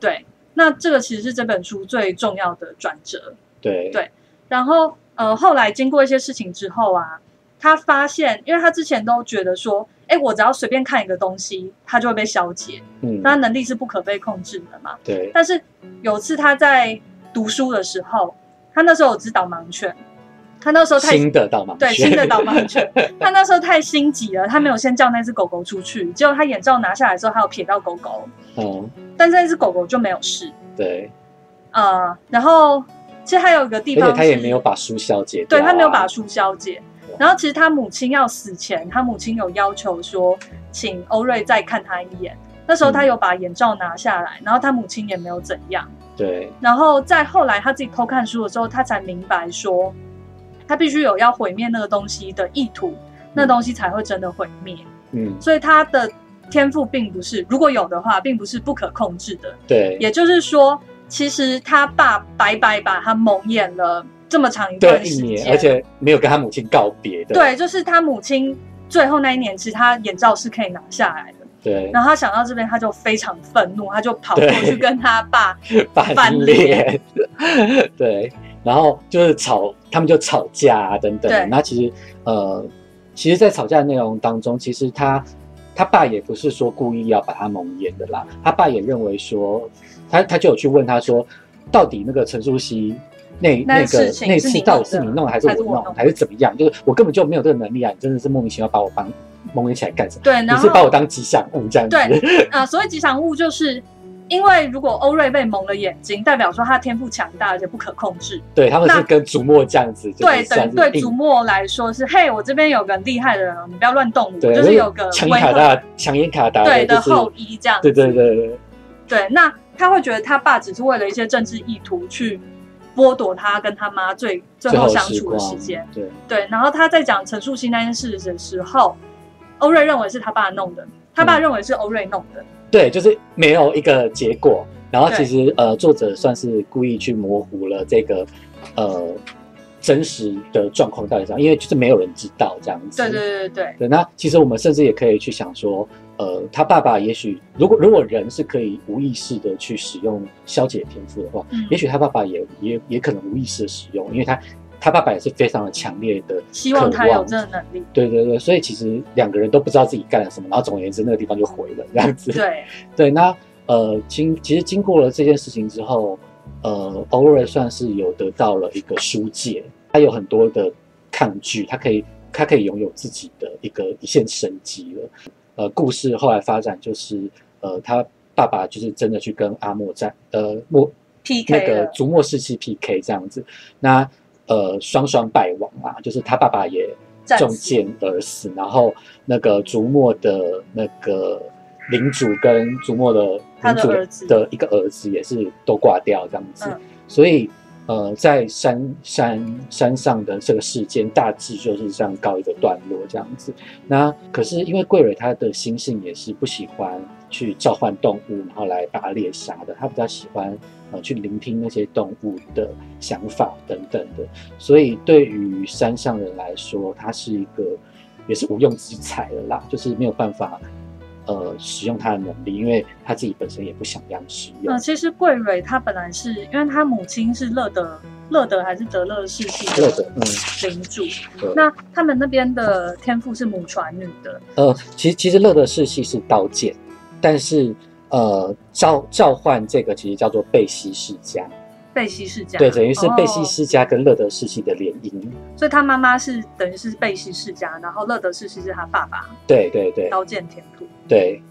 S2: 对，那这个其实是这本书最重要的转折。
S1: 对
S2: 对然后呃，后来经过一些事情之后啊，他发现，因为他之前都觉得说，哎，我只要随便看一个东西，他就会被消解，
S1: 嗯
S2: 他能力是不可被控制的嘛。
S1: 对
S2: 但是有次他在读书的时候，他那时候有只导盲犬，他那时候太
S1: 新的导盲
S2: 对
S1: 犬
S2: 新的导盲犬，他那时候太心急了，他没有先叫那只狗狗出去，结果他眼罩拿下来之后，他有瞥到狗狗，
S1: 嗯
S2: 但是那只狗狗就没有事。
S1: 对，
S2: 呃，然后其实还有一个地方是，
S1: 他也没有把书消解
S2: 对他没有把书消解。然后其实他母亲要死前，他母亲有要求说，请欧瑞再看他一眼。那时候他
S1: 嗯。
S2: 有把眼罩拿下来，然后他母亲也没有怎样。
S1: 对。
S2: 然后在后来他自己偷看书的时候，他才明白说，他必须有要毁灭那个东西的意图，那东西才会真的毁灭。
S1: 嗯
S2: 所以他的天赋并不是，如果有的话，并不是不可控制的。
S1: 对
S2: 也就是说，其实他爸白白把他蒙眼了这么长一段时
S1: 一年，
S2: 间，
S1: 而且没有跟他母亲告别的，
S2: 对，就是他母亲最后那一年，其实他眼罩是可以拿下来的。
S1: 对
S2: 然后他想到这边，他就非常愤怒，他就跑过去跟他爸
S1: 翻
S2: 翻
S1: 脸，对，然后就是吵，他们就吵架啊等等。那其实呃，其实，在吵架的内容当中，其实他他爸也不是说故意要把他蒙眼的啦，他爸也认为说，他他就有去问他说，到底那个陈淑熙。那
S2: 那
S1: 那个那次到底是你弄的还是我弄
S2: 还是我弄的
S1: 还是怎么样？就是我根本就没有这个能力啊！你真的是莫名其妙把我帮蒙眼起来干什么？
S2: 对，
S1: 你
S2: 然后
S1: 是把我当吉祥物这样子？
S2: 对啊、所谓吉祥物就是。因为如果欧瑞被蒙了眼睛，代表说他天赋强大而且不可控制。
S1: 对他们是跟竹墨这样子，就是
S2: 对，等对祖墨来说是，嘿，我这边有个厉害的人哦，你不要乱动我，就是有个
S1: 强卡达，强硬卡达
S2: 对的
S1: 就是
S2: 后裔这样子。
S1: 对对对对
S2: 对，那他会觉得他爸只是为了一些政治意图去剥夺他跟他妈最最
S1: 最后
S2: 后相处的
S1: 时
S2: 间。，
S1: 对
S2: 对，然后他在讲陈述新那件事的时候，欧瑞认为是他爸弄的，他爸
S1: 嗯
S2: 认为是欧瑞弄的。
S1: 对，就是没有一个结果。然后其实呃，作者算是故意去模糊了这个呃真实的状况到底是怎样，因为就是没有人知道这样子。
S2: 对对对对对
S1: 对，那其实我们甚至也可以去想说，呃，他爸爸也许如果如果人是可以无意识的去使用消解天赋的话，
S2: 嗯
S1: 也许他爸爸也也也可能无意识的使用，因为他他爸爸也是非常的强烈的
S2: 希望他有这个能力。
S1: 对对对，所以其实两个人都不知道自己干了什么，然后总而言之，那个地方就毁了这样子。
S2: 对，
S1: 对，那呃，经其实经过了这件事情之后，呃，欧瑞算是有得到了一个疏解，他有很多的抗拒，他可以他可以拥有自己的一个一线生机了。呃，故事后来发展就是，呃，他爸爸就是真的去跟阿莫战，呃，莫
S2: PK
S1: 那个
S2: 了
S1: 竹墨士气 PK 这样子，那呃双双败亡啊，就是他爸爸也中箭而死，然后那个竹墨的那个领主跟竹墨的领主
S2: 的
S1: 一个儿子也是都挂掉这样子，
S2: 嗯
S1: 所以呃在山山山上的这个事件大致就是这样告一个段落这样子。那可是因为桂蕊她的心性也是不喜欢去召唤动物，然后来把它猎杀的，她比较喜欢呃去聆听那些动物的想法等等的，所以对于山上人来说，它是一个也是无用之才了啦，就是没有办法呃使用它的能力，因为他自己本身也不想要使用。
S2: 嗯，其实桂蕊她本来是因为她母亲是乐德乐德还是德勒世系
S1: 乐德嗯
S2: 领主，那他们那边的天赋是母传女的，
S1: 呃，其实其实乐德世系是刀剑，但是呃召召唤这个其实叫做贝西世家，
S2: 贝西世家，
S1: 对，等于是贝西
S2: 哦
S1: 世家跟乐德世系的联姻。
S2: 所以他妈妈是等于是贝西世家，然后乐德世系是他爸爸
S1: 对对对
S2: 刀剑天赋。
S1: 对，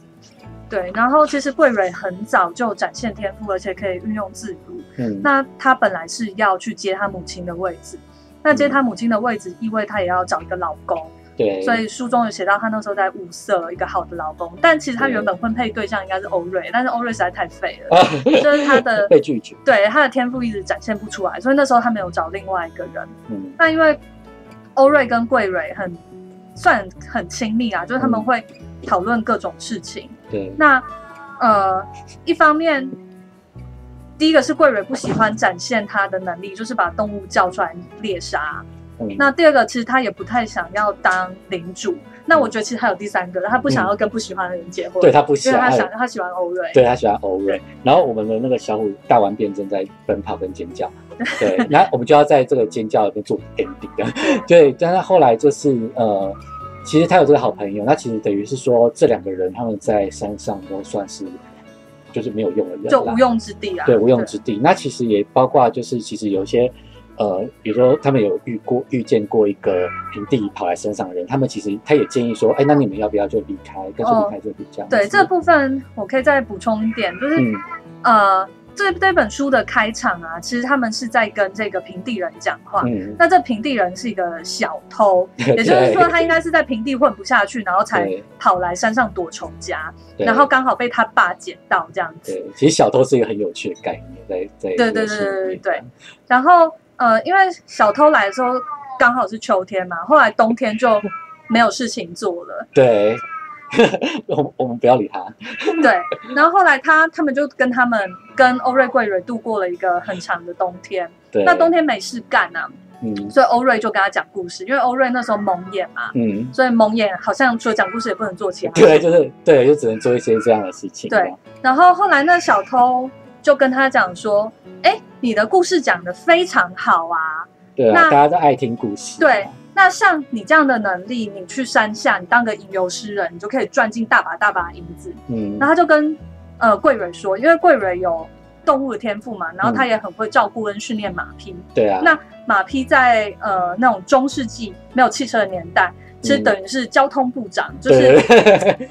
S2: 对，然后其实桂蕊很早就展现天赋，而且可以运用自如。
S1: 嗯，
S2: 那他本来是要去接他母亲的位置，那接他母亲的位置，意味他也要找一个老公。
S1: 对，
S2: 所以书中有写到她那时候在物色一个好的老公，但其实她原本婚配对象应该是欧瑞，但是欧瑞实在太废了，就是他的
S1: 被拒绝，
S2: 对他的天赋一直展现不出来，所以那时候她没有找另外一个人。
S1: 嗯，
S2: 那因为欧瑞跟桂蕊很算很亲密啊，就是他们会讨论各种事情。
S1: 对，
S2: 那呃，一方面，第一个是桂蕊不喜欢展现他的能力，就是把动物叫出来猎杀。
S1: 嗯
S2: 那第二个，其实他也不太想要当领主。那我觉得其实还有第三个，他不想要跟不喜欢的人结婚，
S1: 对他不喜欢
S2: 他想他喜欢欧瑞。
S1: 对他喜欢欧瑞，然后我们的那个小虎大完便正在奔跑跟尖叫，对，然后我们就要在这个尖叫里面做 ending 的，对，但是后来就是呃，其实他有这个好朋友，那其实等于是说这两个人他们在山上都算是就是没有用的人啦，
S2: 就无用之地啊，
S1: 对无用之地。那其实也包括就是其实有一些呃，比如说他们有遇过遇见过一个平地跑来山上的人，他们其实他也建议说，哎，那你们要不要就离开，干脆离开这里这样子。
S2: 对这部分我可以再补充一点，就是、
S1: 嗯。
S2: 呃，这这本书的开场啊，其实他们是在跟这个平地人讲话。
S1: 嗯，
S2: 那这平地人是一个小偷，也就是说他应该是在平地混不下去，然后才跑来山上躲仇家，然后刚好被他爸捡到这样子。
S1: 对，其实小偷是一个很有趣的概念，在在
S2: 对对对对对对。然后呃，因为小偷来的时候刚好是秋天嘛，后来冬天就没有事情做了。
S1: 对，我我们不要理他。
S2: 对，然后后来他他们就跟他们跟欧瑞贵蕊度过了一个很长的冬天。
S1: 对，
S2: 那冬天没事干啊，
S1: 嗯
S2: 所以欧瑞就跟他讲故事，因为欧瑞那时候蒙眼嘛，
S1: 嗯，
S2: 所以蒙眼好像除了讲故事也不能做其他
S1: 对，就是对，就只能做一些这样的事情。
S2: 对然后后来那小偷就跟他讲说：“哎，你的故事讲的非常好啊，
S1: 对大家都爱听故事。
S2: 对，那像你这样的能力，你去山下，你当个吟游诗人，你就可以赚进大把大把银子。”
S1: 嗯。
S2: 然后他就跟呃桂蕊说，因为桂蕊有动物的天赋嘛，然后他也很会照顾跟训练马匹。
S1: 对啊，
S2: 那马匹在呃那种中世纪没有汽车的年代，其实
S1: 嗯。
S2: 等于是交通部长，就是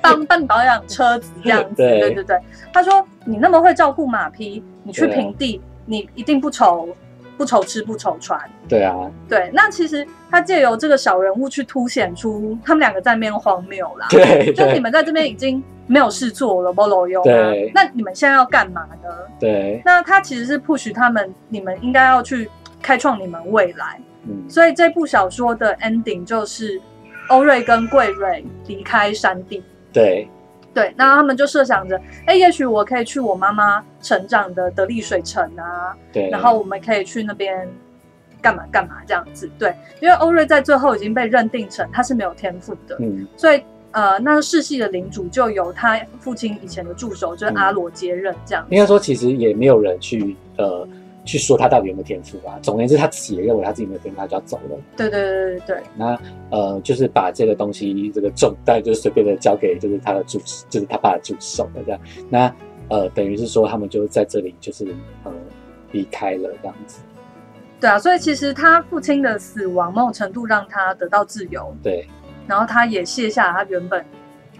S2: 帮帮你保养车子这样子。
S1: 对。
S2: 对对对，他说你那么会照顾马匹，你去平地，你一定不愁不愁吃不愁穿。
S1: 对啊，
S2: 对，那其实他借由这个小人物去凸显出他们两个在面荒谬啦。
S1: 对对
S2: 就你们在这边已经没有事做了，不搂用啊
S1: 对。
S2: 那你们现在要干嘛呢？
S1: 对，
S2: 那他其实是 push 他们，你们应该要去开创你们未来。
S1: 嗯
S2: 所以这部小说的 ending 就是欧瑞跟桂瑞离开山地。
S1: 对
S2: 对，那他们就设想着，哎，也许我可以去我妈妈成长的得利水城啊，
S1: 对，
S2: 然后我们可以去那边干嘛干嘛这样子。对，因为欧瑞在最后已经被认定成他是没有天赋的，
S1: 嗯
S2: 所以呃，那世系的领主就由他父亲以前的助手就是阿罗接任这样。
S1: 应该说其实也没有人去呃去说他到底有没有天赋啊。总而言之，他自己也认为他自己没有天赋，他就要走了。
S2: 对对对对对
S1: 那呃，就是把这个东西这个重担就是随便的交给就是他的助，就是他爸的助手了这样。那呃，等于是说他们就在这里就是呃离开了这样子。
S2: 对啊！所以其实他父亲的死亡某种程度让他得到自由，
S1: 对
S2: 然后他也卸下了他原本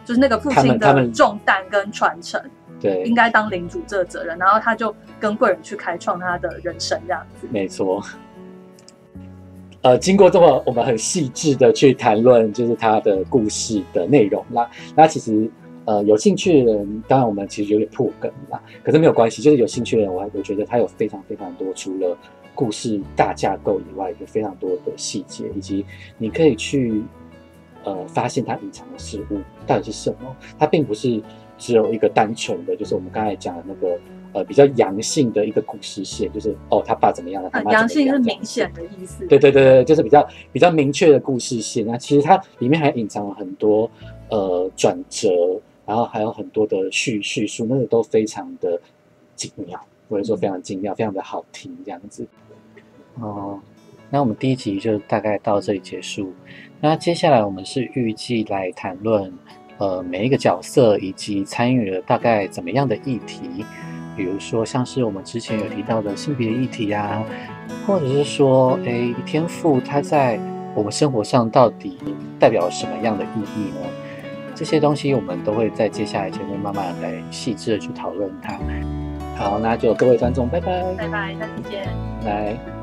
S2: 就是那个父亲的重担跟传承，
S1: 对
S2: 应，该当领主这个责任，然后他就跟贵人去开创他的人生这样子。
S1: 没错。呃，经过这么我们很细致的去谈论，就是他的故事的内容啦。那其实呃有兴趣的人，当然我们其实有点破梗啦，可是没有关系，就是有兴趣的人，我还我觉得他有非常非常多，除了故事大架构以外，有非常多的细节，以及你可以去呃发现他隐藏的事物到底是什么。他并不是只有一个单纯的，就是我们刚才讲的那个呃比较阳性的一个故事线，就是哦他爸怎么样了，他
S2: 呃
S1: 妈怎么样，
S2: 阳性是明显的意思。
S1: 对对对对，就是比较比较明确的故事线。那其实它里面还隐藏了很多呃转折，然后还有很多的叙叙述，那个都非常的精妙，或者说非常精妙，非常的好听这样子。哦，那我们第一集就大概到这里结束。那接下来我们是预计来谈论呃每一个角色以及参与了大概怎么样的议题，比如说像是我们之前有提到的性别议题啊，或者是说，诶，天赋它在我们生活上到底代表什么样的意义呢？这些东西我们都会在接下来节目慢慢来细致的去讨论它。好，那就各位观众，拜拜，
S2: 拜拜，下次见。
S1: 来。